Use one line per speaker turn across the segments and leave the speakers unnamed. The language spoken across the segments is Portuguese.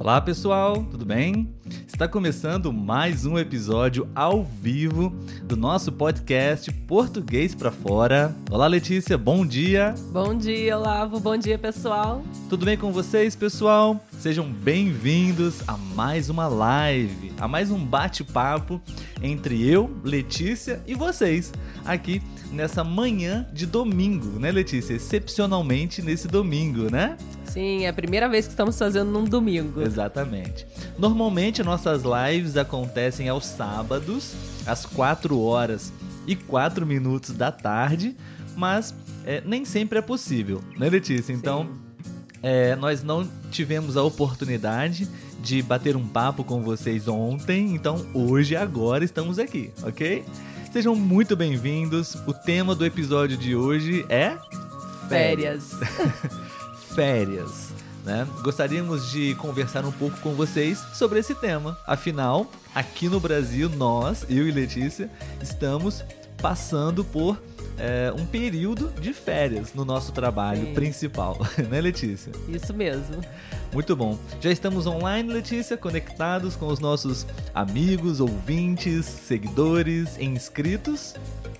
Olá pessoal, tudo bem? Está começando mais um episódio ao vivo do nosso podcast Português para Fora. Olá Letícia, bom dia.
Bom dia, Olavo. Bom dia, pessoal.
Tudo bem com vocês, pessoal? Sejam bem-vindos a mais uma live, a mais um bate-papo entre eu, Letícia e vocês aqui nessa manhã de domingo, né, Letícia? Excepcionalmente nesse domingo, né?
Sim, é a primeira vez que estamos fazendo num domingo.
Exatamente. Normalmente nossas lives acontecem aos sábados, às 4 horas e 4 minutos da tarde, mas é, nem sempre é possível, né, Letícia? Então, é, nós não tivemos a oportunidade de bater um papo com vocês ontem, então hoje, agora, estamos aqui, ok? Sejam muito bem-vindos. O tema do episódio de hoje é
férias.
férias. Né? Gostaríamos de conversar um pouco com vocês sobre esse tema. Afinal, aqui no Brasil, nós, eu e Letícia, estamos passando por é, um período de férias no nosso trabalho Sim. principal, né, Letícia?
Isso mesmo.
Muito bom. Já estamos online, Letícia, conectados com os nossos amigos, ouvintes, seguidores, inscritos.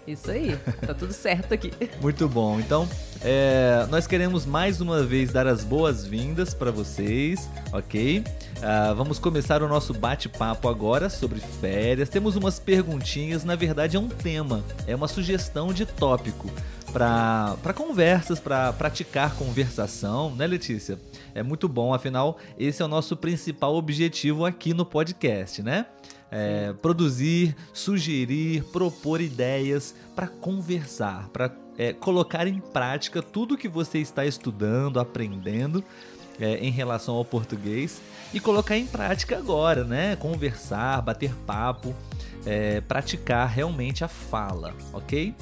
Isso aí, tá tudo certo aqui.
Muito bom. Então, é, nós queremos mais uma vez dar as boas-vindas para vocês, ok? Uh, vamos começar o nosso bate-papo agora sobre férias. Temos umas perguntinhas, na verdade é um tema, é uma sugestão de tópico para conversas, para praticar conversação, né, Letícia? É muito bom, afinal, esse é o nosso principal objetivo aqui no podcast, né? É, produzir, sugerir, propor ideias para conversar, para é, colocar em prática tudo que você está estudando, aprendendo é, em relação ao português e colocar em prática agora, né? Conversar, bater papo, é, praticar realmente a fala, ok?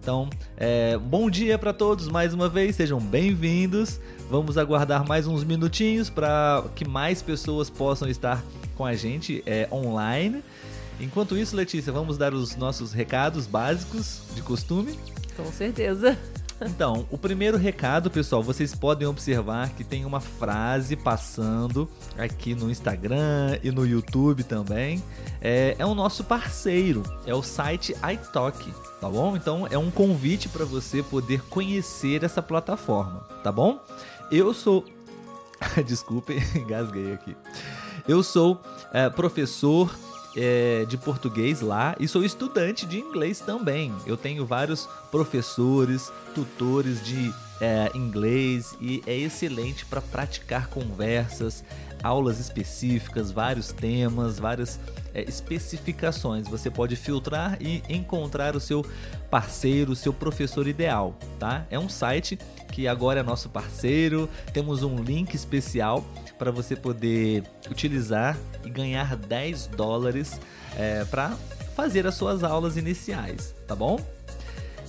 Então, é, bom dia para todos mais uma vez, sejam bem-vindos. Vamos aguardar mais uns minutinhos para que mais pessoas possam estar com a gente é, online. Enquanto isso, Letícia, vamos dar os nossos recados básicos de costume.
Com certeza.
Então, o primeiro recado, pessoal, vocês podem observar que tem uma frase passando aqui no Instagram e no YouTube também. É, é o nosso parceiro, é o site iTalk, tá bom? Então é um convite para você poder conhecer essa plataforma, tá bom? Eu sou. Desculpe, engasguei aqui. Eu sou é, professor é, de português lá e sou estudante de inglês também. Eu tenho vários professores, tutores de é, inglês e é excelente para praticar conversas, aulas específicas, vários temas, várias é, especificações. Você pode filtrar e encontrar o seu parceiro, o seu professor ideal, tá? É um site que agora é nosso parceiro. Temos um link especial para você poder utilizar e ganhar 10 dólares é, para fazer as suas aulas iniciais, tá bom?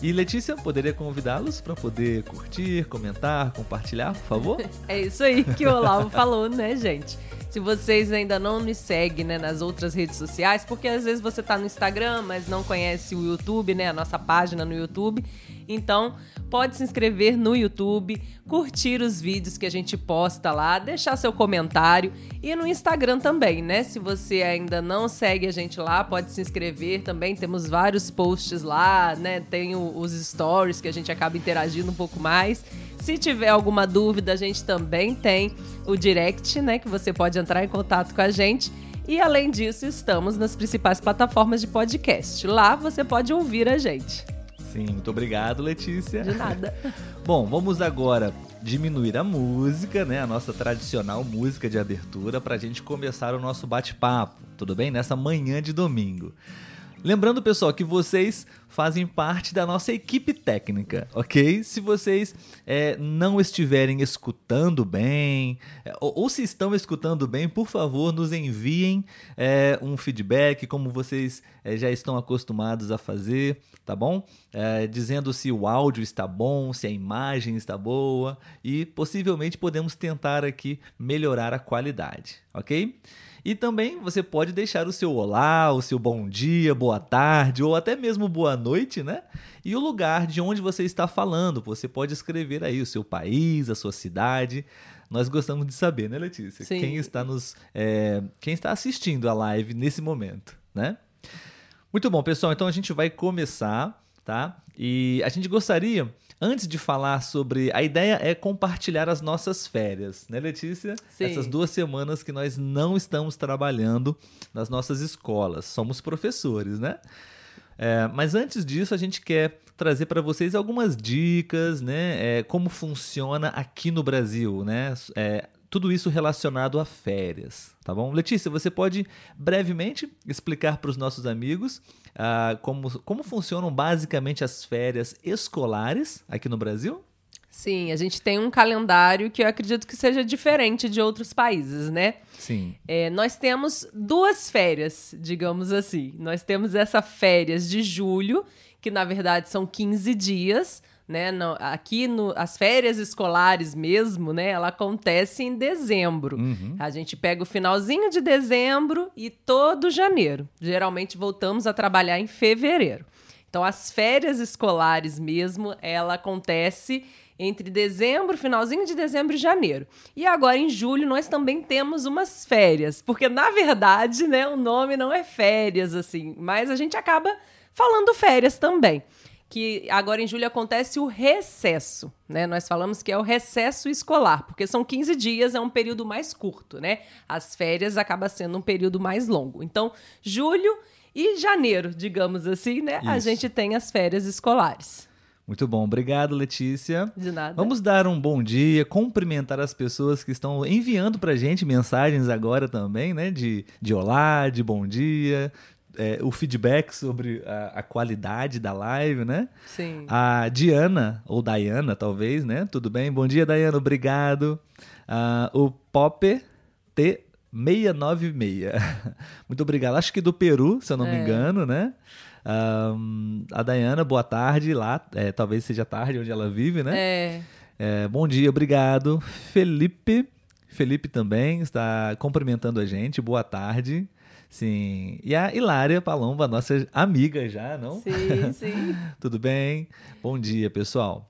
E Letícia, poderia convidá-los para poder curtir, comentar, compartilhar, por favor?
É isso aí que o Olavo falou, né, gente? Se vocês ainda não me seguem né, nas outras redes sociais, porque às vezes você está no Instagram, mas não conhece o YouTube, né, a nossa página no YouTube. Então, pode se inscrever no YouTube, curtir os vídeos que a gente posta lá, deixar seu comentário e no Instagram também, né? Se você ainda não segue a gente lá, pode se inscrever também. Temos vários posts lá, né? Tem os stories que a gente acaba interagindo um pouco mais. Se tiver alguma dúvida, a gente também tem o direct, né? Que você pode entrar em contato com a gente. E além disso, estamos nas principais plataformas de podcast. Lá você pode ouvir a gente.
Sim, muito obrigado, Letícia.
De nada.
Bom, vamos agora diminuir a música, né? A nossa tradicional música de abertura para a gente começar o nosso bate-papo, tudo bem? Nessa manhã de domingo. Lembrando, pessoal, que vocês fazem parte da nossa equipe técnica, ok? Se vocês é, não estiverem escutando bem, é, ou, ou, se estão escutando bem, por favor, nos enviem é, um feedback, como vocês é, já estão acostumados a fazer, tá bom? É, dizendo se o áudio está bom, se a imagem está boa e possivelmente podemos tentar aqui melhorar a qualidade, ok? E também você pode deixar o seu olá, o seu bom dia, boa tarde ou até mesmo boa noite, né? E o lugar de onde você está falando. Você pode escrever aí o seu país, a sua cidade. Nós gostamos de saber, né, Letícia?
Sim.
Quem está nos, é, quem está assistindo a live nesse momento, né? Muito bom, pessoal. Então a gente vai começar, tá? E a gente gostaria Antes de falar sobre. A ideia é compartilhar as nossas férias, né, Letícia?
Sim.
Essas duas semanas que nós não estamos trabalhando nas nossas escolas. Somos professores, né? É, mas antes disso, a gente quer trazer para vocês algumas dicas, né? É, como funciona aqui no Brasil, né? É, tudo isso relacionado a férias, tá bom? Letícia, você pode brevemente explicar para os nossos amigos uh, como, como funcionam basicamente as férias escolares aqui no Brasil?
Sim, a gente tem um calendário que eu acredito que seja diferente de outros países, né?
Sim.
É, nós temos duas férias, digamos assim. Nós temos essa férias de julho, que na verdade são 15 dias, né? No, aqui no, as férias escolares mesmo, né? Ela acontece em dezembro.
Uhum.
A gente pega o finalzinho de dezembro e todo janeiro. Geralmente voltamos a trabalhar em fevereiro. Então as férias escolares mesmo, ela acontece entre dezembro, finalzinho de dezembro e janeiro. E agora em julho nós também temos umas férias, porque na verdade, né, o nome não é férias assim, mas a gente acaba falando férias também que agora em julho acontece o recesso, né? Nós falamos que é o recesso escolar, porque são 15 dias, é um período mais curto, né? As férias acaba sendo um período mais longo. Então, julho e janeiro, digamos assim, né?
Isso.
A gente tem as férias escolares.
Muito bom, obrigado Letícia.
De nada.
Vamos dar um bom dia, cumprimentar as pessoas que estão enviando pra gente mensagens agora também, né? De, de olá, de bom dia, é, o feedback sobre a, a, qualidade da live, né?
Sim.
A Diana, ou Diana, talvez, né? Tudo bem? Bom dia, Diana, obrigado. Uh, o Popper T696. Muito obrigado. Acho que do Peru, se eu não é. me engano, né? Um, a Diana, boa tarde lá. É, talvez seja tarde onde ela vive, né?
É.
é bom dia, obrigado. Felipe. Felipe também está cumprimentando a gente. Boa tarde. Sim. E a Hilária Palomba, nossa amiga já, não?
Sim, sim.
Tudo bem? Bom dia, pessoal.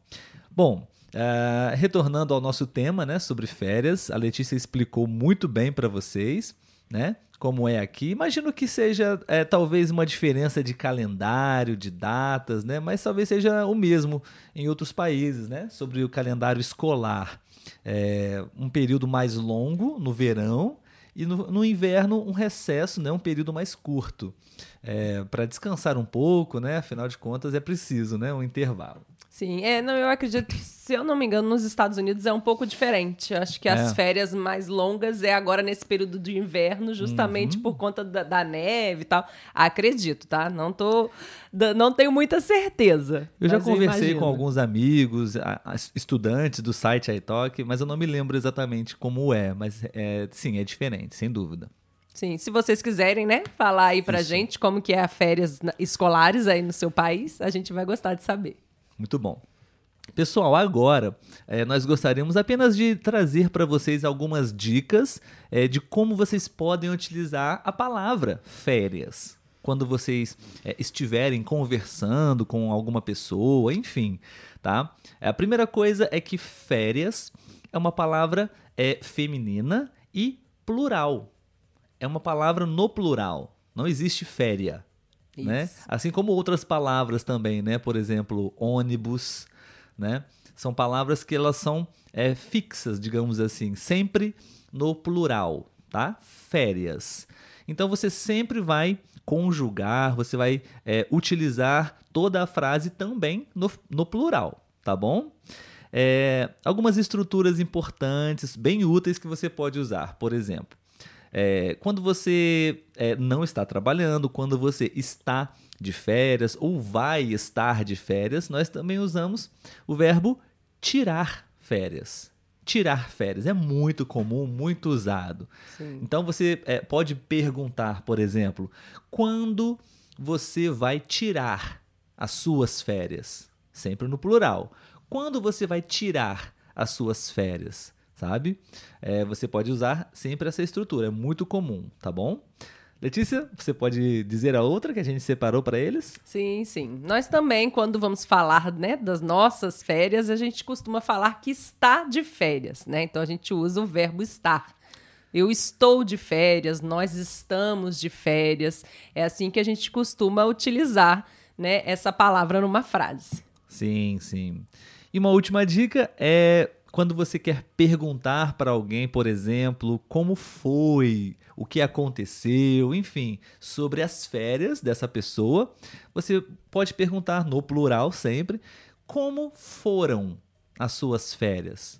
Bom, uh, retornando ao nosso tema, né, sobre férias, a Letícia explicou muito bem para vocês, né, como é aqui. Imagino que seja é, talvez uma diferença de calendário, de datas, né, mas talvez seja o mesmo em outros países, né, sobre o calendário escolar. É, um período mais longo no verão e no, no inverno um recesso, né, um período mais curto, é, para descansar um pouco, né? Afinal de contas é preciso, né, um intervalo.
Sim, é, não, eu acredito que, se eu não me engano, nos Estados Unidos é um pouco diferente. Eu acho que as
É.
férias mais longas é agora nesse período de inverno, justamente
Uhum.
por conta da, da neve e tal. Acredito, tá? Não tô. Não tenho muita certeza.
Eu já conversei
imagino.
com alguns amigos, estudantes do site iTalk, mas eu não me lembro exatamente como é, mas é, sim, é diferente, sem dúvida.
Sim, se vocês quiserem, né, falar aí pra
Isso.
gente como que é a férias escolares aí no seu país, a gente vai gostar de saber.
Muito bom. Pessoal, agora eh, nós gostaríamos apenas de trazer para vocês algumas dicas eh, de como vocês podem utilizar a palavra férias. Quando vocês eh, estiverem conversando com alguma pessoa, enfim, tá? A primeira coisa é que férias é uma palavra feminina e plural. É uma palavra no plural. Não existe né? Assim como outras palavras também, né? Por exemplo, ônibus, né? São palavras que elas são é, fixas, digamos assim, sempre no plural, tá? Férias. Então você sempre vai conjugar, você vai é, utilizar toda a frase também no, no plural, tá bom? É, algumas estruturas importantes, bem úteis que você pode usar, por exemplo. É, quando você é, não está trabalhando, quando você está de férias ou vai estar de férias, nós também usamos o verbo tirar férias. Tirar férias é muito comum, muito usado.
Sim.
Então você é, pode perguntar, por exemplo, quando você vai tirar as suas férias? Sempre no plural. Quando você vai tirar as suas férias? Sabe? É, você pode usar sempre essa estrutura, é muito comum, tá bom? Letícia, você pode dizer a outra que a gente separou para eles?
Sim, sim. Nós também, quando vamos falar né, das nossas férias, a gente costuma falar que está de férias, né? Então a gente usa o verbo estar. Eu estou de férias, nós estamos de férias. É assim que a gente costuma utilizar né, essa palavra numa frase.
Sim, sim. E uma última dica é quando você quer perguntar para alguém, por exemplo, como foi, o que aconteceu, enfim, sobre as férias dessa pessoa, você pode perguntar no plural sempre como foram as suas férias.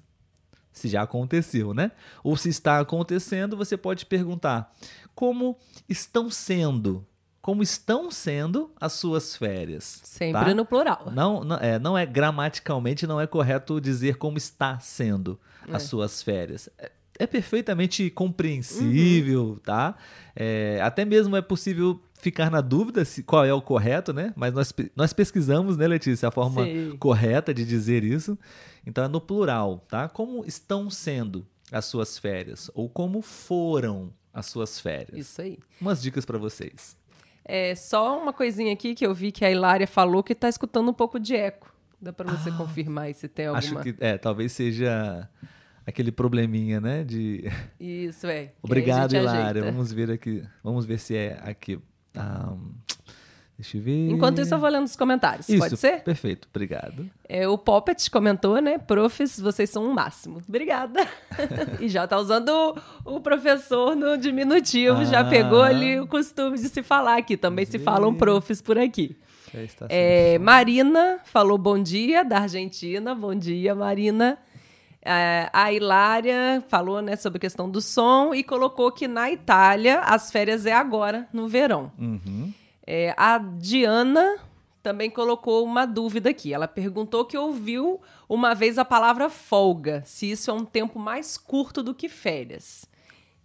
Se já aconteceu, né? Ou se está acontecendo, você pode perguntar como estão sendo como estão sendo as suas férias.
Sempre tá? no plural.
Não, não, é, não é gramaticalmente não é correto dizer como está sendo é. as suas férias. É, é perfeitamente compreensível, uhum. tá? É, até mesmo é possível ficar na dúvida se qual é o correto, né? Mas nós, nós pesquisamos, né, Letícia, a forma Sim. correta de dizer isso. Então é no plural, tá? Como estão sendo as suas férias ou como foram as suas férias.
Isso aí.
Umas dicas para vocês.
É só uma coisinha aqui que eu vi que a Hilária falou que está escutando um pouco de eco. Dá para você ah, confirmar se tem alguma...
Acho que, é, talvez seja aquele probleminha, né? De...
Isso, é.
Obrigado, Hilária. Vamos ver aqui. Vamos ver se é aqui. Um, Deixa eu ver.
Enquanto isso, eu vou lendo os comentários.
Isso,
Pode ser?
Perfeito, obrigado.
É, o Poppet comentou, né? Profs, vocês são o um máximo. Obrigada. e já tá usando o, o professor no diminutivo, ah. já pegou ali o costume de se falar aqui. Também se falam profs por aqui. É, Marina falou bom dia, da Argentina. Bom dia, Marina. É, a Hilária falou né, sobre a questão do som e colocou que na Itália as férias é agora, no verão.
Uhum.
É, a Diana também colocou uma dúvida aqui. Ela perguntou que ouviu uma vez a palavra folga, se isso é um tempo mais curto do que férias.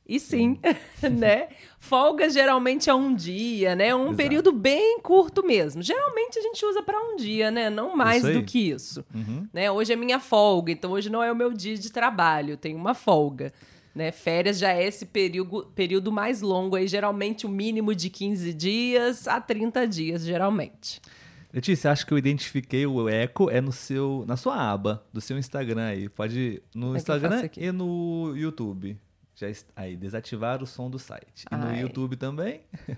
E sim, né? Folga geralmente é um dia, né? Um Exato. período bem curto mesmo. Geralmente a gente usa para um dia, né? Não mais do que isso.
Uhum.
Né? Hoje é minha folga, então hoje não é o meu dia de trabalho, eu tenho uma folga. Né? Férias já é esse período, período mais longo, aí, geralmente o mínimo de 15 dias a 30 dias, geralmente.
Letícia, acho que eu identifiquei o eco é no seu, na sua aba do seu Instagram aí. Pode no é Instagram e no YouTube. Já aí desativar o som do site. E no YouTube também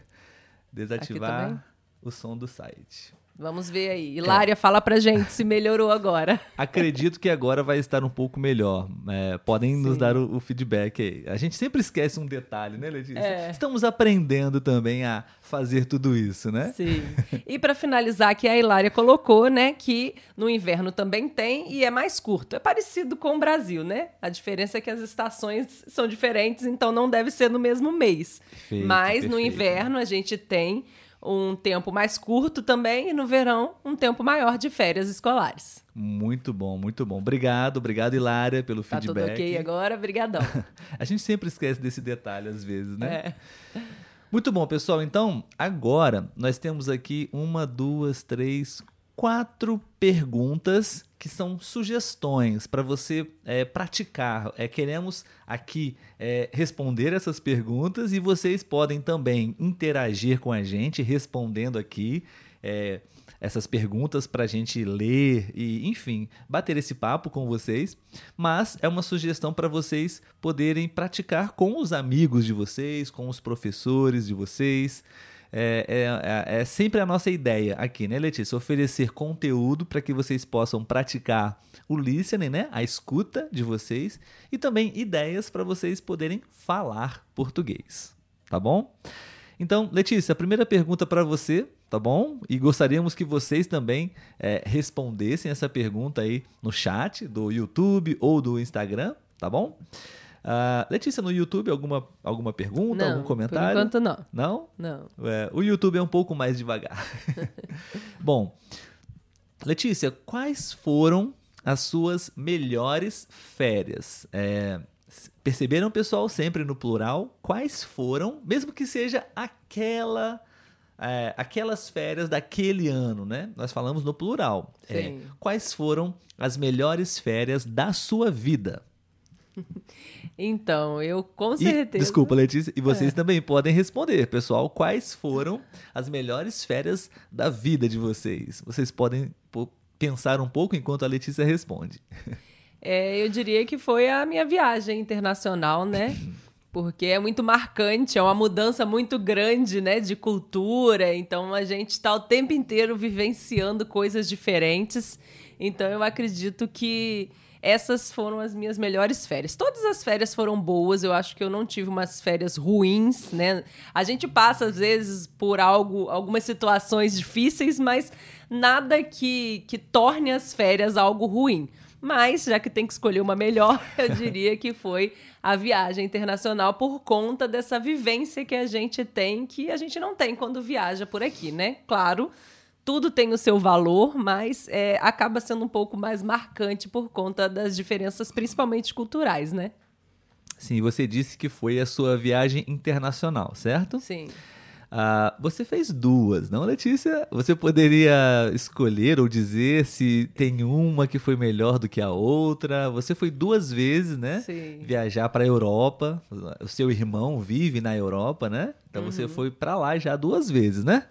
desativar também? o som do site.
Vamos ver aí. Hilária, é. fala pra gente se melhorou agora.
Acredito que agora vai estar um pouco melhor. É, podem Sim. nos dar o, o, feedback aí. A gente sempre esquece um detalhe, né, Letícia? É. Estamos aprendendo também a fazer tudo isso, né?
Sim. E para finalizar, aqui a Hilária colocou, né, que no inverno também tem e é mais curto. É parecido com o Brasil, né? A diferença é que as estações são diferentes, então não deve ser no mesmo mês. Perfeito, Mas perfeito. no inverno a gente tem um tempo mais curto também e no verão um tempo maior de férias escolares.
Muito bom, muito bom. Obrigado, obrigado Hilária pelo
tá
feedback.
Tá tudo ok agora, brigadão.
a gente sempre esquece desse detalhe às vezes, né? É. Muito bom, pessoal. Então, agora nós temos aqui uma, duas, três, quatro perguntas que são sugestões para você é, praticar. É, queremos aqui é, responder essas perguntas e vocês podem também interagir com a gente respondendo aqui é, essas perguntas para a gente ler e, enfim, bater esse papo com vocês. Mas é uma sugestão para vocês poderem praticar com os amigos de vocês, com os professores de vocês. É, é, é, é, sempre a nossa ideia aqui, né, Letícia? Oferecer conteúdo para que vocês possam praticar o listening, né? A escuta de vocês e também ideias para vocês poderem falar português, tá bom? Então, Letícia, a primeira pergunta para você, tá bom? E gostaríamos que vocês também é, respondessem essa pergunta aí no chat do YouTube ou do Instagram, tá bom? Uh, Letícia, no YouTube, alguma, alguma pergunta,
não,
algum comentário?
Por enquanto, não.
Não?
Não.
É, o YouTube é um pouco mais devagar. Bom, Letícia, quais foram as suas melhores férias? É, perceberam, pessoal, sempre no plural? Quais foram, mesmo que seja aquela. É, aquelas férias daquele ano, né? Nós falamos no plural. É, quais foram as melhores férias da sua vida?
Então, eu com
E,
certeza.
desculpa, Letícia, e vocês
É.
também podem responder, pessoal, quais foram as melhores férias da vida de vocês? Vocês podem pensar um pouco enquanto a Letícia responde.
É, eu diria que foi a minha viagem internacional, né? Porque é muito marcante, é uma mudança muito grande, né, de cultura. Então a gente está o tempo inteiro vivenciando coisas diferentes. Então eu acredito que essas foram as minhas melhores férias. Todas as férias foram boas, eu acho que eu não tive umas férias ruins, né? A gente passa às vezes por algo, algumas situações difíceis, mas nada que que torne as férias algo ruim. Mas, já que tem que escolher uma melhor, eu diria que foi a viagem internacional por conta dessa vivência que a gente tem, que a gente não tem quando viaja por aqui, né? Claro, tudo tem o seu valor, mas é, acaba sendo um pouco mais marcante por conta das diferenças, principalmente culturais, né?
Sim, você disse que foi a sua viagem internacional, certo?
Sim.
Ah, você fez duas, não, Letícia? Você poderia escolher ou dizer se tem uma que foi melhor do que a outra? Você foi duas vezes, né?
Sim.
Viajar para a Europa. O seu irmão vive na Europa, né? Então você foi para lá já duas vezes, né?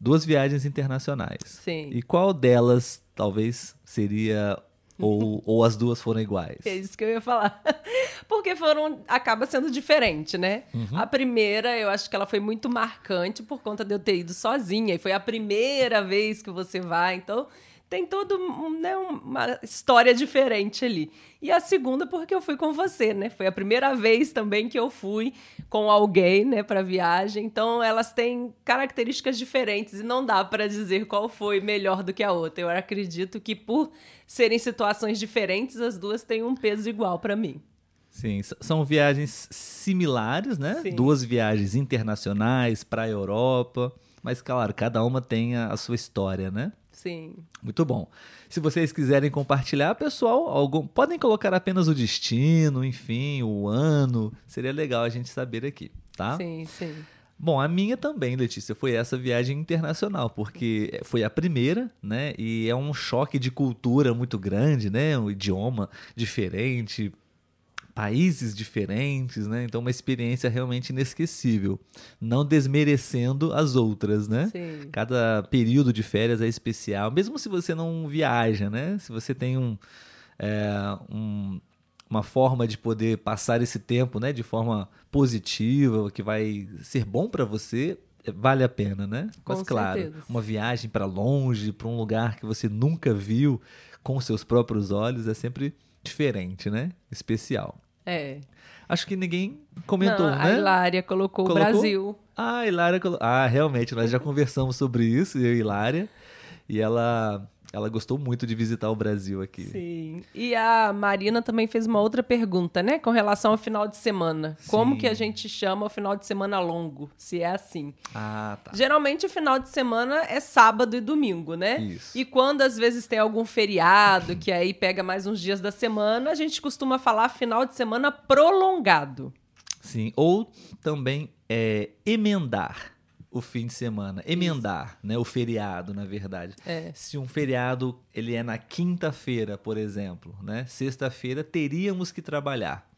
Duas viagens internacionais.
Sim.
E qual delas talvez seria ou, ou as duas foram iguais?
É isso que eu ia falar. Porque foram. acaba sendo diferente, né? A primeira, eu acho que ela foi muito marcante por conta de eu ter ido sozinha. E foi a primeira vez que você vai. Então, tem toda né, uma história diferente ali. E a segunda, porque eu fui com você, né? Foi a primeira vez também que eu fui com alguém, né, para viagem. Então, elas têm características diferentes e não dá para dizer qual foi melhor do que a outra. Eu acredito que por serem situações diferentes, as duas têm um peso igual para mim.
Sim, são viagens similares, né?
Sim.
Duas viagens internacionais para a Europa, mas claro, cada uma tem a, a sua história, né?
Sim.
Muito bom. Se vocês quiserem compartilhar, pessoal, algum, podem colocar apenas o destino, enfim, o ano. Seria legal a gente saber aqui, tá?
Sim, sim.
Bom, a minha também, Letícia, foi essa viagem internacional, porque foi a primeira, né? E é um choque de cultura muito grande, né? Um idioma diferente, países diferentes, né? Então, uma experiência realmente inesquecível. Não desmerecendo as outras, né?
Sim.
Cada período de férias é especial, mesmo se você não viaja, né? Se você tem um, é, um- uma forma de poder passar esse tempo, né, de forma positiva, que vai ser bom para você, vale a pena, né?
Com
Mas claro,
certeza.
uma viagem para longe, para um lugar que você nunca viu com seus próprios olhos é sempre diferente, né? Especial.
É.
Acho que ninguém comentou,
Não, A
né?
Hilária colocou,
Colocou?
o Brasil.
Ah, a Hilária. colo- Ah, realmente, nós já conversamos sobre isso, eu e a Hilária. E ela, ela gostou muito de visitar o Brasil aqui.
Sim. E a Marina também fez uma outra pergunta, né? Com relação ao final de semana. Como
Sim.
que a gente chama o final de semana longo? Se é assim.
Ah, tá.
Geralmente o final de semana é sábado e domingo, né?
Isso.
E quando às vezes tem algum feriado, que aí pega mais uns dias da semana, a gente costuma falar final de semana prolongado.
Sim. Ou também é, emendar o fim de semana. Emendar, né? O feriado, na verdade.
É.
Se um feriado ele é na quinta-feira, por exemplo, né? Sexta-feira teríamos que trabalhar.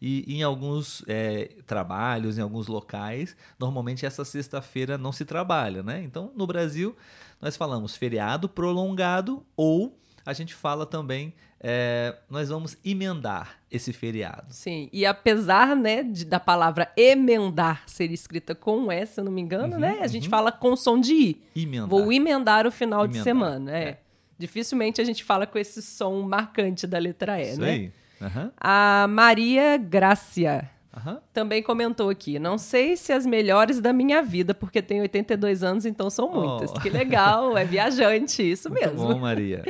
E em alguns é, trabalhos, em alguns locais, normalmente essa sexta-feira não se trabalha, né? Então, no Brasil, nós falamos feriado prolongado ou a gente fala também, é, nós vamos emendar esse feriado.
Sim, e apesar, né, de- da palavra emendar ser escrita com S, se eu não me engano,
Uhum,
né, a gente fala com som de I.
Emendar.
Vou emendar o final de
Emendar,
semana, é.
é.
Dificilmente a gente fala com esse som marcante da letra E,
Isso
né?
aí. Aham,
A Maria Grácia
aham.
também comentou aqui. Não sei se as melhores da minha vida, porque tenho 82 anos, então são muitas.
Oh.
Que legal, é viajante, isso
Muito
mesmo.
bom, Maria.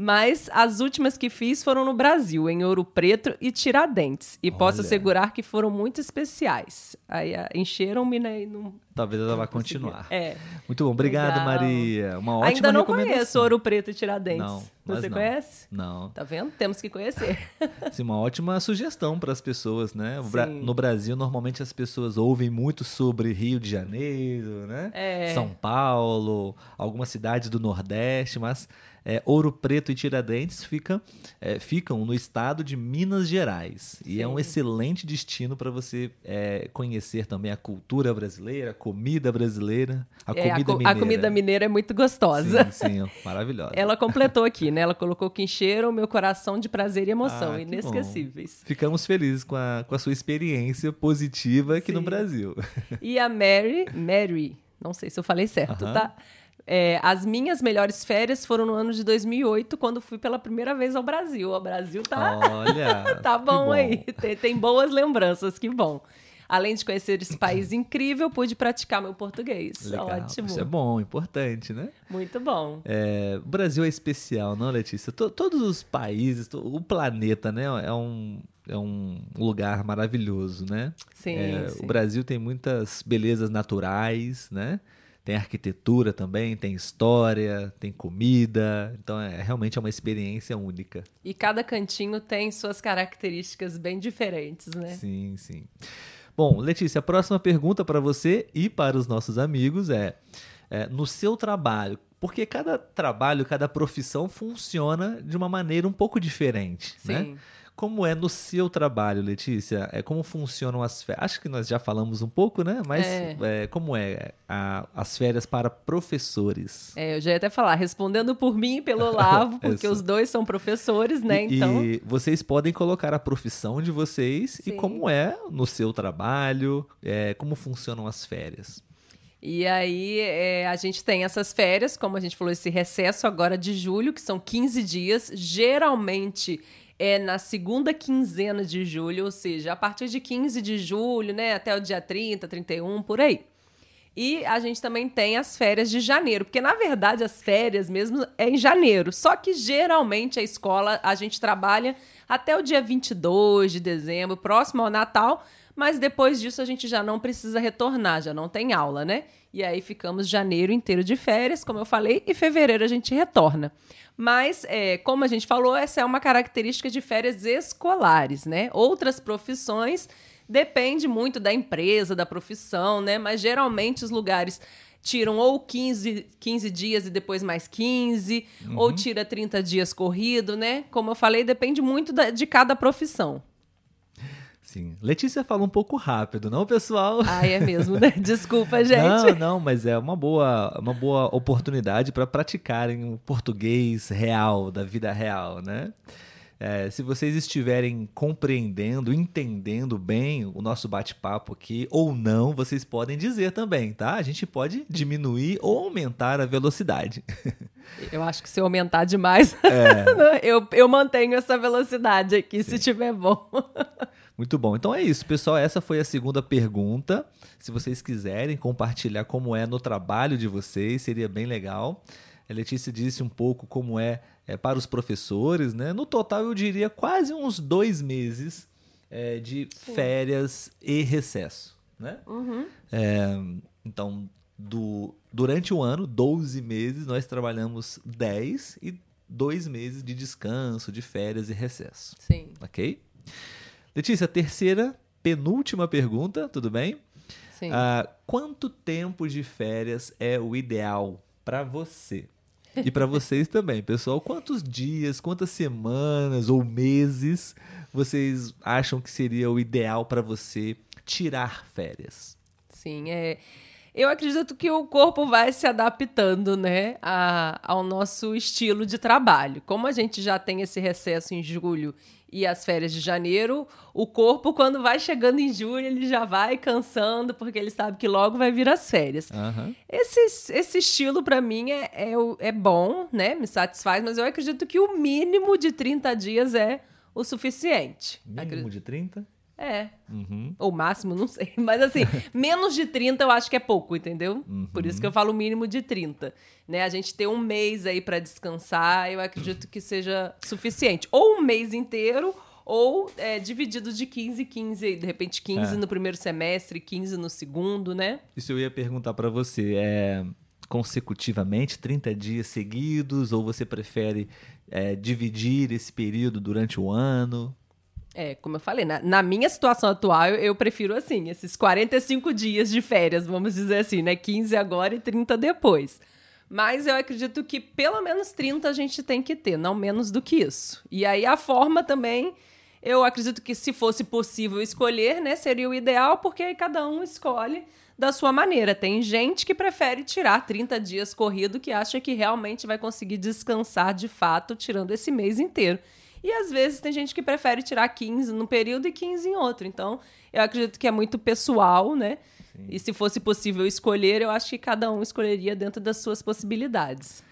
Mas as últimas que fiz foram no Brasil, em Ouro Preto e Tiradentes. E posso
Olha.
assegurar que foram muito especiais. Aí ah, encheram-me, né? E não,
Talvez ela vá continuar.
É.
Muito bom, obrigado,
Legal.
Maria. Uma ótima
Ainda não conheço Ouro Preto e Tiradentes.
Não, nós
Você
não.
conhece?
Não.
Tá vendo? Temos que conhecer.
Sim, uma ótima sugestão para as pessoas, né? Bra-
Sim.
No Brasil, normalmente as pessoas ouvem muito sobre Rio de Janeiro, né?
É.
São Paulo, algumas cidades do Nordeste, mas é, Ouro Preto e Tiradentes fica, é, ficam no estado de Minas Gerais. E
Sim.
é um excelente destino para você é, conhecer também a cultura brasileira, a comida brasileira, a
É,
comida
co-
mineira.
a comida mineira é muito gostosa.
Sim, sim, maravilhosa.
Ela completou aqui, né? Ela colocou que encheram o meu coração de prazer e emoção,
Ah, que
inesquecíveis.
Ficamos felizes com a, com a sua experiência positiva aqui no
Sim.
Brasil.
E a Mary, Mary, não sei se eu falei certo,
Aham.
tá? É, as minhas melhores férias foram no ano de 2008, quando fui pela primeira vez ao Brasil. O Brasil tá,
Olha.
tá
que
bom, aí, tem, tem boas lembranças, que bom. Além de conhecer esse país incrível, pude praticar meu português.
Legal.
Ótimo.
Isso é bom, importante, né?
Muito bom.
É, o Brasil é especial, não, Letícia? To- todos os países, o planeta, né? É um, é um lugar maravilhoso, né?
Sim,
É,
sim.
O Brasil tem muitas belezas naturais, né? Tem arquitetura também, tem história, tem comida. Então, é realmente é uma experiência única.
E cada cantinho tem suas características bem diferentes, né?
Sim, sim. Bom, Letícia, a próxima pergunta para você e para os nossos amigos é, é, no seu trabalho, porque cada trabalho, cada profissão funciona de uma maneira um pouco diferente, né?
Sim.
Como é no seu trabalho, Letícia? É, como funcionam as férias? Acho que nós já falamos um pouco, né? Mas
É.
é, como é a- as férias para professores?
É, eu já ia até falar, respondendo por mim e pelo Olavo, porque os dois são professores, né?
E,
então,
e vocês podem colocar a profissão de vocês e
Sim.
como é no seu trabalho, é, como funcionam as férias.
E aí é, a gente tem essas férias, como a gente falou, esse recesso agora de julho, que são 15 dias. Geralmente é na segunda quinzena de julho, ou seja, a partir de 15 de julho, né, até o dia 30, 31, por aí. E a gente também tem as férias de janeiro, porque na verdade as férias mesmo é em janeiro. Só que geralmente a escola a gente trabalha até o dia 22 de dezembro, próximo ao Natal, mas depois disso a gente já não precisa retornar, já não tem aula, né? E aí ficamos janeiro inteiro de férias, como eu falei, e fevereiro a gente retorna. Mas, é, como a gente falou, essa é uma característica de férias escolares, né? Outras profissões depende muito da empresa, da profissão, né? Mas geralmente os lugares tiram ou 15, 15 dias e depois mais 15, ou tira 30 dias corrido, né? Como eu falei, depende muito da- de cada profissão.
Sim. Letícia fala um pouco rápido, não, pessoal?
Ah, é mesmo, né? Desculpa, gente.
Não, não, mas é uma boa, uma boa oportunidade para praticarem o português real, da vida real, né? É, se vocês estiverem compreendendo, entendendo bem o nosso bate-papo aqui ou não, vocês podem dizer também, tá? A gente pode diminuir ou aumentar a velocidade.
Eu acho que se eu aumentar demais,
É.
eu, eu mantenho essa velocidade aqui, se tiver bom.
Muito bom. Então é isso, pessoal. Essa foi a segunda pergunta. Se vocês quiserem compartilhar como é no trabalho de vocês, seria bem legal. A Letícia disse um pouco como é, é, para os professores, né? No total, eu diria quase uns dois meses é, de férias e recesso, né? É, então, do, durante o ano, 12 meses, nós trabalhamos 10 e dois meses de descanso, de férias e recesso
Sim.
ok? Letícia, terceira, penúltima pergunta, tudo bem?
Sim.
Ah, quanto tempo de férias é o ideal para você? E para vocês também, pessoal. Quantos dias, quantas semanas ou meses vocês acham que seria o ideal para você tirar férias?
Sim, é. Eu acredito que o corpo vai se adaptando, né, a- ao nosso estilo de trabalho. Como a gente já tem esse recesso em julho e as férias de janeiro, o corpo, quando vai chegando em julho, ele já vai cansando, porque ele sabe que logo vai vir as férias.
Aham.
Esse, esse estilo, pra mim, é, é, é bom, né? Me satisfaz, mas eu acredito que o mínimo de 30 dias é o suficiente.
Mínimo de 30?
É.
Uhum.
Ou máximo, não sei. Mas assim, menos de 30 eu acho que é pouco, entendeu? Por isso que eu falo mínimo de 30. Né? A gente ter um mês aí pra descansar, eu acredito que seja suficiente. Ou um mês inteiro, ou é, dividido de 15 15 aí. De repente, 15
É.
no primeiro semestre, 15 no segundo, né?
Isso eu ia perguntar para você. É consecutivamente, 30 dias seguidos, ou você prefere é, dividir esse período durante o ano?
É, como eu falei, na, na minha situação atual, eu, prefiro assim, esses 45 dias de férias, vamos dizer assim, né? 15 agora e 30 depois. Mas eu acredito que pelo menos 30 a gente tem que ter, não menos do que isso. E aí a forma também, eu acredito que se fosse possível escolher, né, seria o ideal, porque aí cada um escolhe da sua maneira. Tem gente que prefere tirar 30 dias corrido que acha que realmente vai conseguir descansar de fato tirando esse mês inteiro. E às vezes tem gente que prefere tirar 15 num período e 15 em outro. Então, eu acredito que é muito pessoal, né? Sim. E se fosse possível escolher, eu acho que cada um escolheria dentro das suas possibilidades.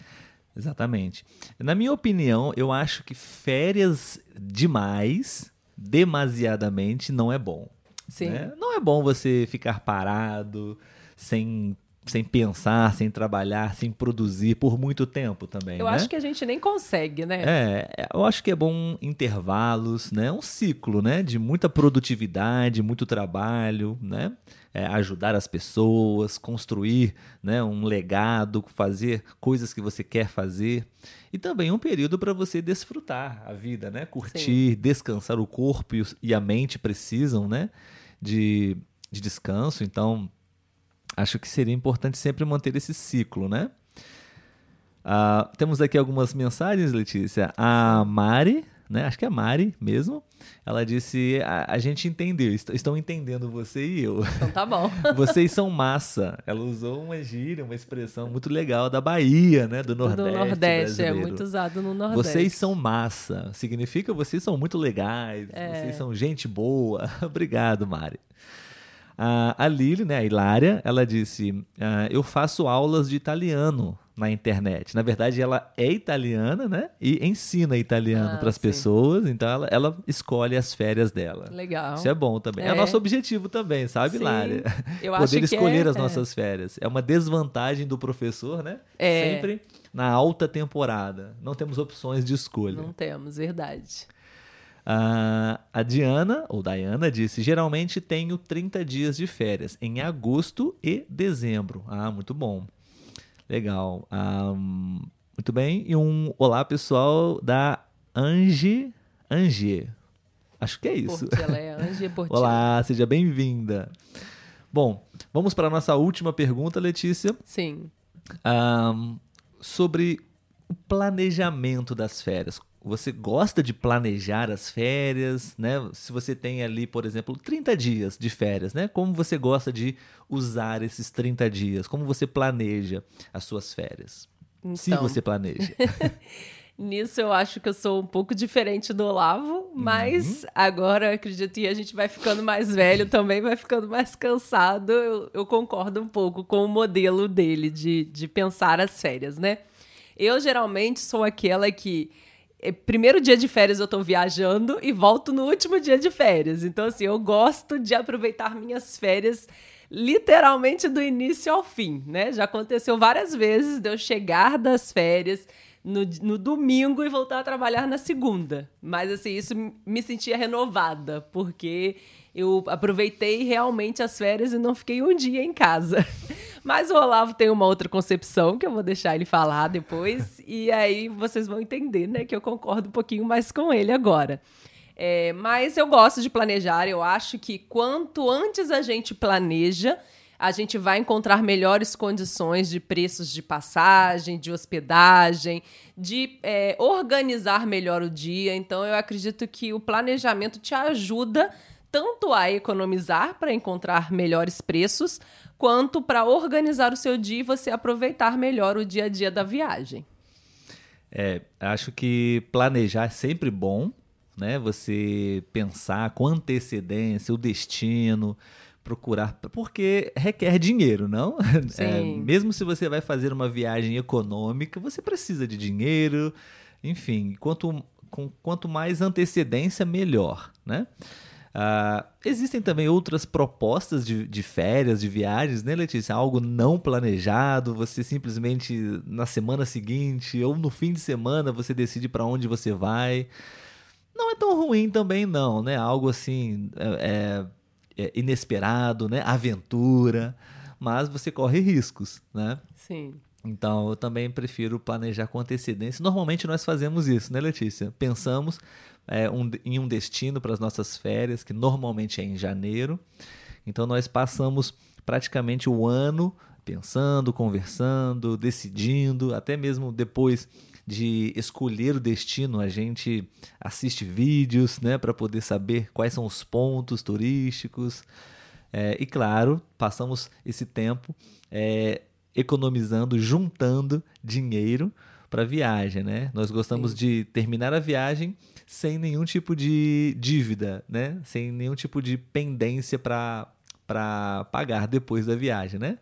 Exatamente. Na minha opinião, eu acho que férias demais, demasiadamente, não é bom. Sim. Né? Não é bom você ficar parado, sem sem pensar, sem trabalhar, sem produzir por muito tempo também.
Eu
né?
acho que a gente nem consegue, né?
É, eu acho que é bom intervalos, né? Um ciclo, né? De muita produtividade, muito trabalho, né? É, ajudar as pessoas, construir né, um legado, fazer coisas que você quer fazer. E também um período para você desfrutar a vida, né? Curtir, Sim. descansar. O corpo e a mente precisam, né? De, de descanso. Então, acho que seria importante sempre manter esse ciclo, né? Uh, temos aqui algumas mensagens, Letícia. A Mari, né? Acho que é a Mari mesmo. Ela disse: a, a, gente entendeu, est estão entendendo você e eu.
Então tá bom.
Vocês são massa. Ela usou uma gíria, uma expressão muito legal da Bahia, né? Do Nordeste. Do Nordeste,
é muito usado no Nordeste.
Vocês são massa. Significa vocês são muito legais, é. vocês são gente boa. Obrigado, Mari. Uh, a Lili, né, a Hilária, ela disse: uh, Eu faço aulas de italiano na internet. Na verdade, ela é italiana, né? E ensina italiano ah, para as pessoas. Então, ela, ela, escolhe as férias dela.
Legal.
Isso é bom também. É, é nosso objetivo também, sabe, Hilária? Eu Poder acho escolher é, as é. nossas férias. É uma desvantagem do professor, né? É. Sempre na alta temporada. Não temos opções de escolha.
Não temos, verdade.
Uh, a Diana, ou Diana, disse: geralmente tenho 30 dias de férias em agosto e dezembro. Ah, muito bom. Legal. Um, muito bem. E um olá, pessoal, da Angie. Angie. Acho que é isso.
Portela, é Portela.
olá, seja bem-vinda. Bom, vamos para a nossa última pergunta, Letícia.
Sim.
Um, sobre o planejamento das férias você gosta de planejar as férias, né? Se você tem ali, por exemplo, 30 dias de férias, né? Como você gosta de usar esses 30 dias? Como você planeja as suas férias? Então, Se você planeja.
Nisso eu acho que eu sou um pouco diferente do Olavo, mas uhum. agora acredito que a gente vai ficando mais velho também, vai ficando mais cansado. Eu, eu concordo um pouco com o modelo dele de, de pensar as férias, né? Eu geralmente sou aquela que primeiro dia de férias eu tô viajando e volto no último dia de férias. Então, assim, eu gosto de aproveitar minhas férias literalmente do início ao fim, né? Já aconteceu várias vezes de eu chegar das férias no, no domingo e voltar a trabalhar na segunda. Mas, assim, isso me sentia renovada, porque eu aproveitei realmente as férias e não fiquei um dia em casa. Mas o Olavo tem uma outra concepção que eu vou deixar ele falar depois. e aí vocês vão entender, né? Que eu concordo um pouquinho mais com ele agora. É, mas eu gosto de planejar. Eu acho que quanto antes a gente planeja, a gente vai encontrar melhores condições de preços de passagem, de hospedagem, de é, organizar melhor o dia. Então, eu acredito que o planejamento te ajuda tanto a economizar para encontrar melhores preços, quanto para organizar o seu dia e você aproveitar melhor o dia a dia da viagem.
É, acho que planejar é sempre bom, né? Você pensar com antecedência o destino, procurar, porque requer dinheiro, não? É, mesmo se você vai fazer uma viagem econômica, você precisa de dinheiro, enfim, quanto, com, quanto mais antecedência, melhor, né? Uh, existem também outras propostas de, de, férias, de viagens, né, Letícia? Algo não planejado, você simplesmente na semana seguinte ou no fim de semana você decide para onde você vai. Não é tão ruim também, não, né? Algo assim é, é, é inesperado, né? Aventura, mas você corre riscos, né?
Sim.
Então, eu também prefiro planejar com antecedência. Normalmente nós fazemos isso, né, Letícia? Pensamos é, um, em um destino para as nossas férias, que normalmente é em janeiro. Então, nós passamos praticamente o ano pensando, conversando, decidindo, até mesmo depois de escolher o destino, a gente assiste vídeos, né, para poder saber quais são os pontos turísticos. É, e claro, passamos esse tempo é, economizando, juntando dinheiro para viagem, né? Nós gostamos Sim. de terminar a viagem sem nenhum tipo de dívida, né? Sem nenhum tipo de pendência para pagar depois da viagem, né?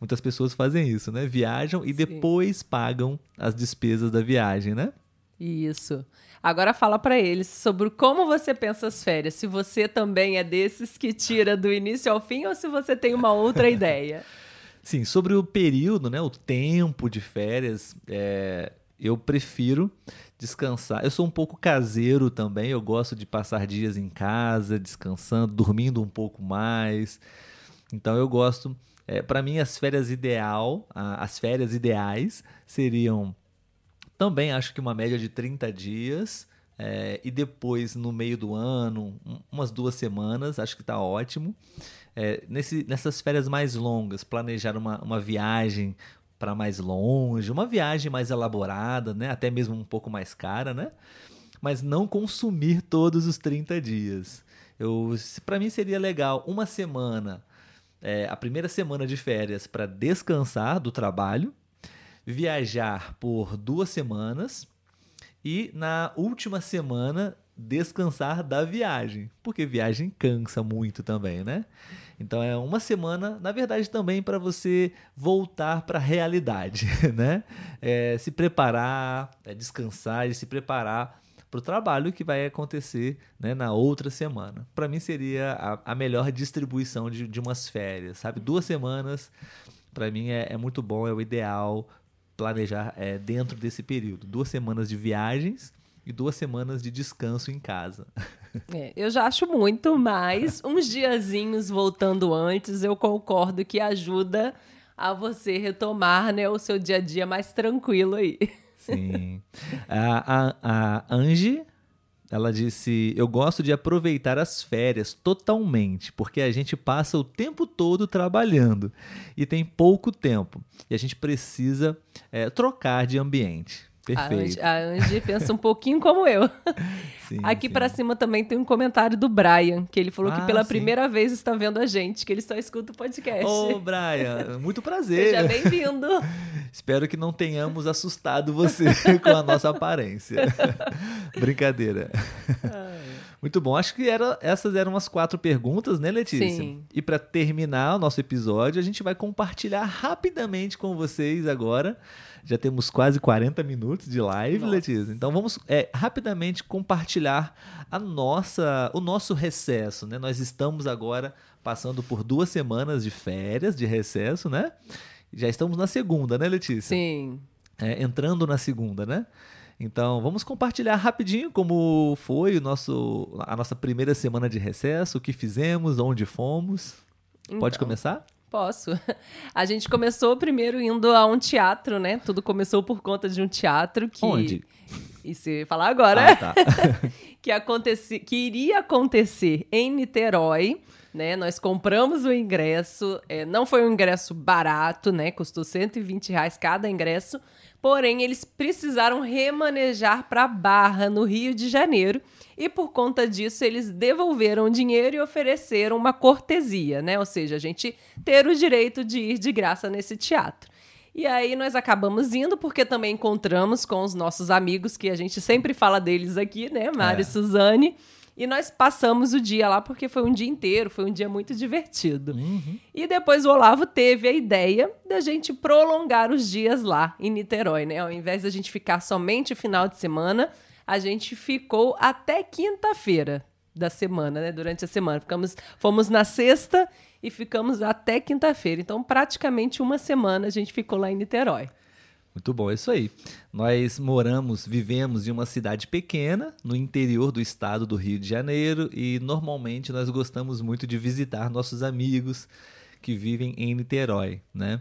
Muitas pessoas fazem isso, né? Viajam e Sim. depois pagam as despesas da viagem, né?
Isso. Agora fala para eles sobre como você pensa as férias. Se você também é desses que tira do início ao fim ou se você tem uma outra ideia.
Sim, sobre o período, né? O tempo de férias, é, eu prefiro descansar. Eu sou um pouco caseiro também, eu gosto de passar dias em casa, descansando, dormindo um pouco mais. Então eu gosto. É, para mim, as férias ideal, as férias ideais seriam também acho que uma média de 30 dias. É, e depois, no meio do ano, umas duas semanas, acho que está ótimo. É, nesse, nessas férias mais longas, planejar uma, uma viagem para mais longe, uma viagem mais elaborada, né? Até mesmo um pouco mais cara, né? Mas não consumir todos os 30 dias. Para mim seria legal uma semana, é, a primeira semana de férias para descansar do trabalho, viajar por duas semanas e na última semana descansar da viagem, porque viagem cansa muito também, né? Então é uma semana, na verdade, também para você voltar para a realidade, né? É, se preparar, é, descansar e se preparar para o trabalho que vai acontecer né, na outra semana. Para mim seria a, a melhor distribuição de, de, umas férias, sabe? Duas semanas, para mim é, é, muito bom, é o ideal planejar é, dentro desse período. Duas semanas de viagens e duas semanas de descanso em casa.
É, eu já acho muito, mas uns diazinhos voltando antes, eu concordo que ajuda a você retomar né, o seu dia a dia mais tranquilo aí.
Sim. A, a, a Angie, ela disse: Eu gosto de aproveitar as férias totalmente, porque a gente passa o tempo todo trabalhando e tem pouco tempo. E a gente precisa é, trocar de ambiente. Perfeito.
A Angie, pensa um pouquinho como eu. Sim, Aqui para cima também tem um comentário do Brian, que ele falou ah, que pela sim. primeira vez está vendo a gente, que ele só escuta o podcast.
Ô, Brian, muito prazer.
Seja bem-vindo.
Espero que não tenhamos assustado você com a nossa aparência. Brincadeira. Ai. Muito bom. Acho que era, essas eram as quatro perguntas, né, Letícia? Sim. E para terminar o nosso episódio, a gente vai compartilhar rapidamente com vocês agora já temos quase 40 minutos de live, Nossa. Letícia. Então vamos é, rapidamente compartilhar a nossa, o nosso recesso. Né? Nós estamos agora passando por duas semanas de férias, de recesso, né? Já estamos na segunda, né, Letícia?
Sim.
É, entrando na segunda, né? Então, vamos compartilhar rapidinho como foi o nosso, a nossa primeira semana de recesso, o que fizemos, onde fomos. Então, Pode começar?
Posso. A gente começou primeiro indo a um teatro, né? Tudo começou por conta de um teatro que.
Onde?
E se falar agora.
Ah, tá.
que, aconteci... que iria acontecer em Niterói. Né, nós compramos o ingresso, é, não foi um ingresso barato, né? Custou 120 reais cada ingresso. Porém, eles precisaram remanejar para Barra, no Rio de Janeiro e por conta disso eles devolveram o dinheiro e ofereceram uma cortesia, né? Ou seja, a gente ter o direito de ir de graça nesse teatro. E aí nós acabamos indo porque também encontramos com os nossos amigos que a gente sempre fala deles aqui, né, Mari é. e Suzane. E nós passamos o dia lá porque foi um dia inteiro, foi um dia muito divertido. Uhum. E depois o Olavo teve a ideia da gente prolongar os dias lá em Niterói, né? Ao invés da gente ficar somente o final de semana, a gente ficou até quinta-feira da semana, né? Durante a semana. Ficamos, fomos na sexta e ficamos até quinta-feira. Então, praticamente uma semana a gente ficou lá em Niterói.
Muito bom, é isso aí. Nós moramos, vivemos em uma cidade pequena, no interior do estado do Rio de Janeiro, e normalmente nós gostamos muito de visitar nossos amigos que vivem em Niterói, né?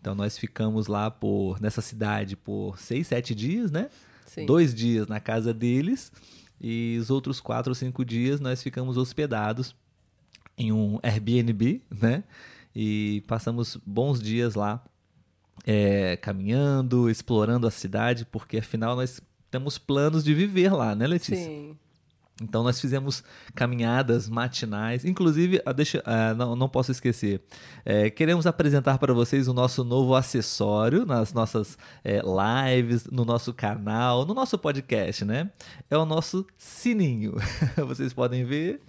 Então nós ficamos lá por nessa cidade por seis, sete dias, né? Sim. dois dias na casa deles e os outros quatro ou cinco dias nós ficamos hospedados em um Airbnb, né? e passamos bons dias lá é, caminhando, explorando a cidade, porque afinal nós temos planos de viver lá, né, Letícia?
Sim.
Então nós fizemos caminhadas matinais, inclusive, ah, deixa, ah, não, não posso esquecer, é, queremos apresentar para vocês o nosso novo acessório nas nossas é, lives, no nosso canal, no nosso podcast, né? É o nosso sininho. vocês podem ver.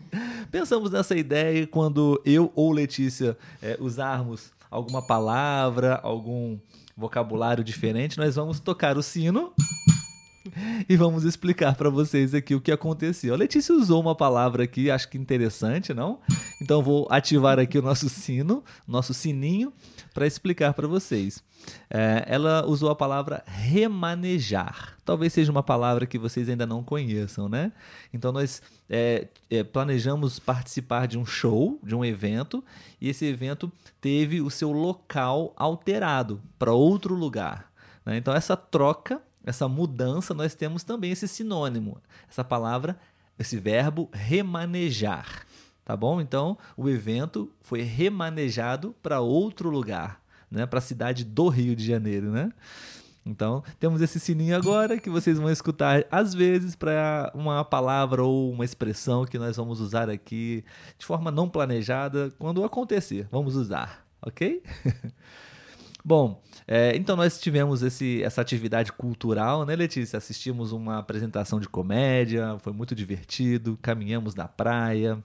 Pensamos nessa ideia quando eu ou Letícia é, usarmos alguma palavra, algum vocabulário diferente, nós vamos tocar o sino e vamos explicar para vocês aqui o que aconteceu. A Letícia usou uma palavra aqui, acho que interessante, não? Então vou ativar aqui o nosso sino, nosso sininho, para explicar para vocês. É, ela usou a palavra remanejar. Talvez seja uma palavra que vocês ainda não conheçam, né? Então nós é, é, planejamos participar de um show, de um evento, e esse evento teve o seu local alterado para outro lugar. Né? Então essa troca essa mudança, nós temos também esse sinônimo, essa palavra, esse verbo remanejar. Tá bom? Então, o evento foi remanejado para outro lugar, né? para a cidade do Rio de Janeiro. Né? Então, temos esse sininho agora que vocês vão escutar às vezes para uma palavra ou uma expressão que nós vamos usar aqui de forma não planejada. Quando acontecer, vamos usar, ok? Bom, é, então nós tivemos esse, essa atividade cultural, né, Letícia? Assistimos uma apresentação de comédia, foi muito divertido, caminhamos na praia.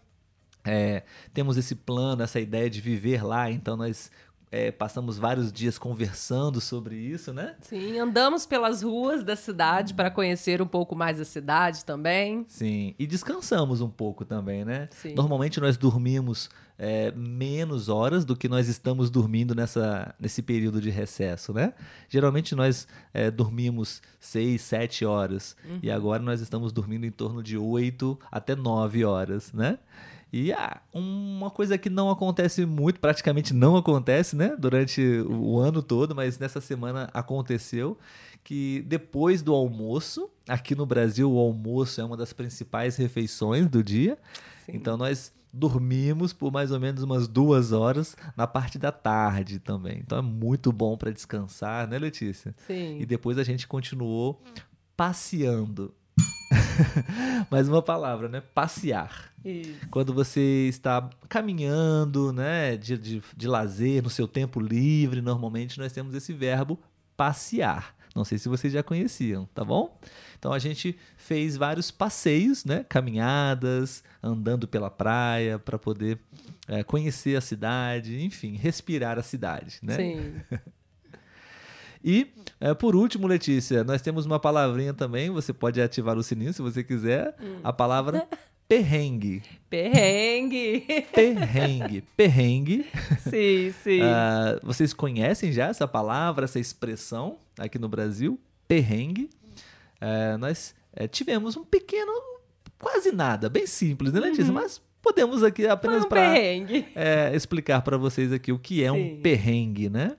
É, temos esse plano, essa ideia de viver lá, então nós é, passamos vários dias conversando sobre isso, né?
Sim, andamos pelas ruas da cidade para conhecer um pouco mais a cidade também.
Sim, e descansamos um pouco também, né?
Sim.
Normalmente nós dormimos é, menos horas do que nós estamos dormindo nessa, nesse período de recesso, né? Geralmente nós é, dormimos seis, sete horas uhum. e agora nós estamos dormindo em torno de oito até nove horas, né? E ah, uma coisa que não acontece muito, praticamente não acontece, né? Durante o ano todo, mas nessa semana aconteceu que depois do almoço, aqui no Brasil o almoço é uma das principais refeições do dia. Sim. Então nós dormimos por mais ou menos umas duas horas na parte da tarde também. Então é muito bom para descansar, né, Letícia?
Sim.
E depois a gente continuou passeando. mais uma palavra, né? Passear.
Isso.
Quando você está caminhando, né, de, de, de lazer, no seu tempo livre, normalmente nós temos esse verbo passear. Não sei se vocês já conheciam, tá bom? Então a gente fez vários passeios, né? Caminhadas, andando pela praia para poder é, conhecer a cidade, enfim, respirar a cidade, né?
Sim.
E, é, por último, Letícia, nós temos uma palavrinha também, você pode ativar o sininho se você quiser. Hum. A palavra perrengue.
Perrengue.
Perrengue. Perrengue.
Sim, sim.
Uh, vocês conhecem já essa palavra, essa expressão aqui no Brasil? Perrengue. Uh, nós uh, tivemos um pequeno, quase nada, bem simples, né, Letícia? Uhum. Mas podemos aqui apenas
um
para
é,
explicar para vocês aqui o que é sim. um perrengue, né?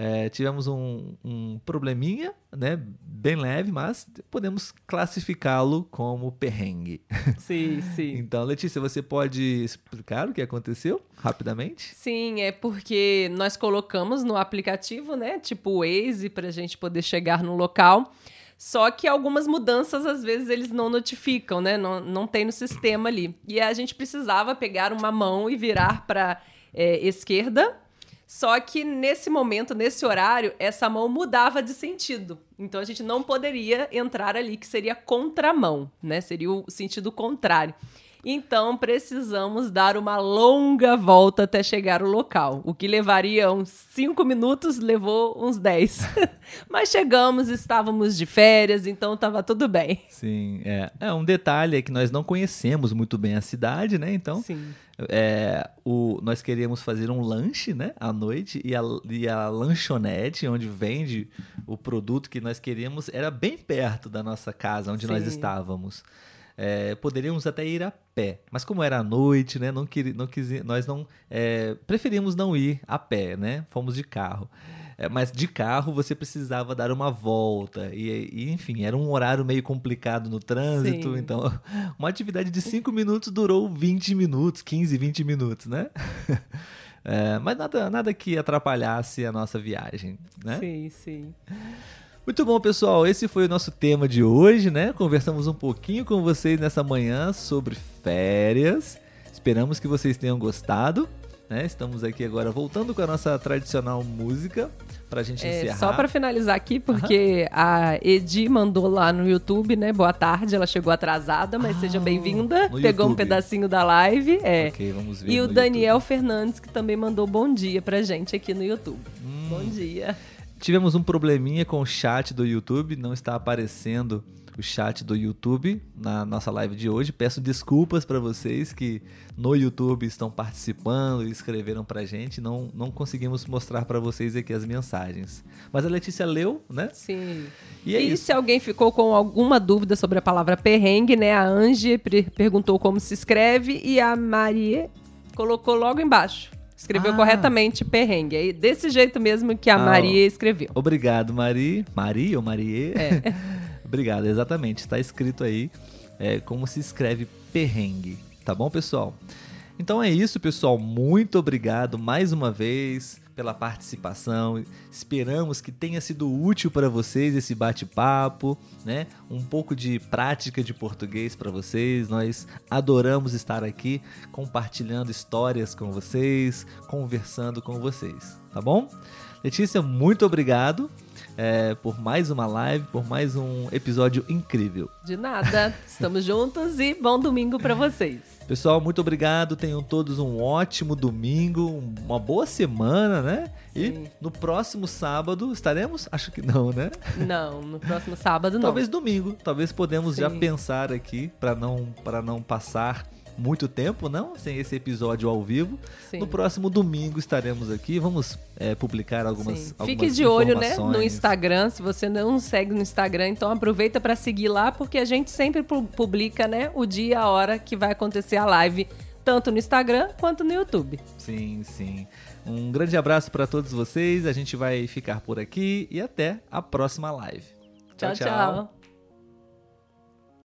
É, tivemos um, um, probleminha, né? Bem leve, mas podemos classificá-lo como perrengue.
Sim, sim.
então, Letícia, você pode explicar o que aconteceu rapidamente?
Sim, é porque nós colocamos no aplicativo, né? Tipo o Waze, para a gente poder chegar no local. Só que algumas mudanças, às vezes, eles não notificam, né? Não, não tem no sistema ali. E a gente precisava pegar uma mão e virar para é, esquerda só que nesse momento, nesse horário, essa mão mudava de sentido. Então a gente não poderia entrar ali, que seria contramão, né? Seria o sentido contrário. Então precisamos dar uma longa volta até chegar ao local. O que levaria uns 5 minutos, levou uns 10. Mas chegamos, estávamos de férias, então estava tudo bem.
Sim, é. é. Um detalhe é que nós não conhecemos muito bem a cidade, né? Então. É, o, nós queríamos fazer um lanche né, à noite e a, e a lanchonete, onde vende o produto que nós queríamos, era bem perto da nossa casa, onde Sim. nós estávamos. É, poderíamos até ir a pé, mas como era à noite, né, não queria, não quis, nós não é, preferimos não ir a pé, né? Fomos de carro. É, mas de carro você precisava dar uma volta. E, e, enfim, era um horário meio complicado no trânsito. Sim. Então, uma atividade de 5 minutos durou 20 minutos, 15, 20 minutos, né? É, mas nada, nada que atrapalhasse a nossa viagem, né?
Sim, sim.
Muito bom, pessoal. Esse foi o nosso tema de hoje, né? Conversamos um pouquinho com vocês nessa manhã sobre férias. Esperamos que vocês tenham gostado. Né? Estamos aqui agora voltando com a nossa tradicional música pra gente
É,
encerrar.
só para finalizar aqui, porque a Edi mandou lá no YouTube, né? Boa tarde, ela chegou atrasada, mas
Ah,
seja bem-vinda. Pegou um
YouTube.
pedacinho da live. É.
Ok, vamos ver
E o Daniel Fernandes, que também mandou bom dia pra gente aqui no YouTube.
Hum.
Bom dia.
Tivemos um probleminha com o chat do YouTube, não está aparecendo o chat do YouTube na nossa live de hoje. Peço desculpas para vocês que no YouTube estão participando e escreveram pra gente, não, não conseguimos mostrar para vocês aqui as mensagens. Mas a Letícia leu, né?
Sim.
E é isso.
se alguém ficou com alguma dúvida sobre a palavra perrengue, né? A Angie perguntou como se escreve e a Marie colocou logo embaixo. Escreveu
Ah.
corretamente perrengue. Aí, desse jeito mesmo que a
Ah.
Maria escreveu.
Obrigado, Mari. Mari ou Marie?
É.
Obrigado, exatamente. Está escrito aí é, como se escreve perrengue. Tá bom, pessoal? Então é isso, pessoal. Muito obrigado mais uma vez pela participação. Esperamos que tenha sido útil para vocês esse bate-papo, né? Um pouco de prática de português para vocês. Nós adoramos estar aqui compartilhando histórias com vocês, conversando com vocês, tá bom? Letícia, muito obrigado é, por mais uma live, por mais um episódio incrível.
De nada. Estamos juntos e bom domingo pra vocês.
Pessoal, muito obrigado. Tenham todos um ótimo domingo, uma boa semana, né? E
Sim.
no próximo sábado estaremos? Acho que não, né?
Não, no próximo sábado não.
Talvez domingo. Talvez podemos já
Sim.
pensar aqui para não para não passar muito tempo, não, sem esse episódio ao vivo.
Sim.
No próximo domingo estaremos aqui. Vamos é, publicar algumas,
Sim.
algumas
Fique de olho, né, no. Instagram. Se você não segue no Instagram, então aproveita para seguir lá, porque a gente sempre pu- publica, né, o dia e a hora que vai acontecer a live, tanto no Instagram quanto no YouTube.
Sim, sim. Um grande abraço para todos vocês. A gente vai ficar por aqui e até a próxima live.
tchau. tchau.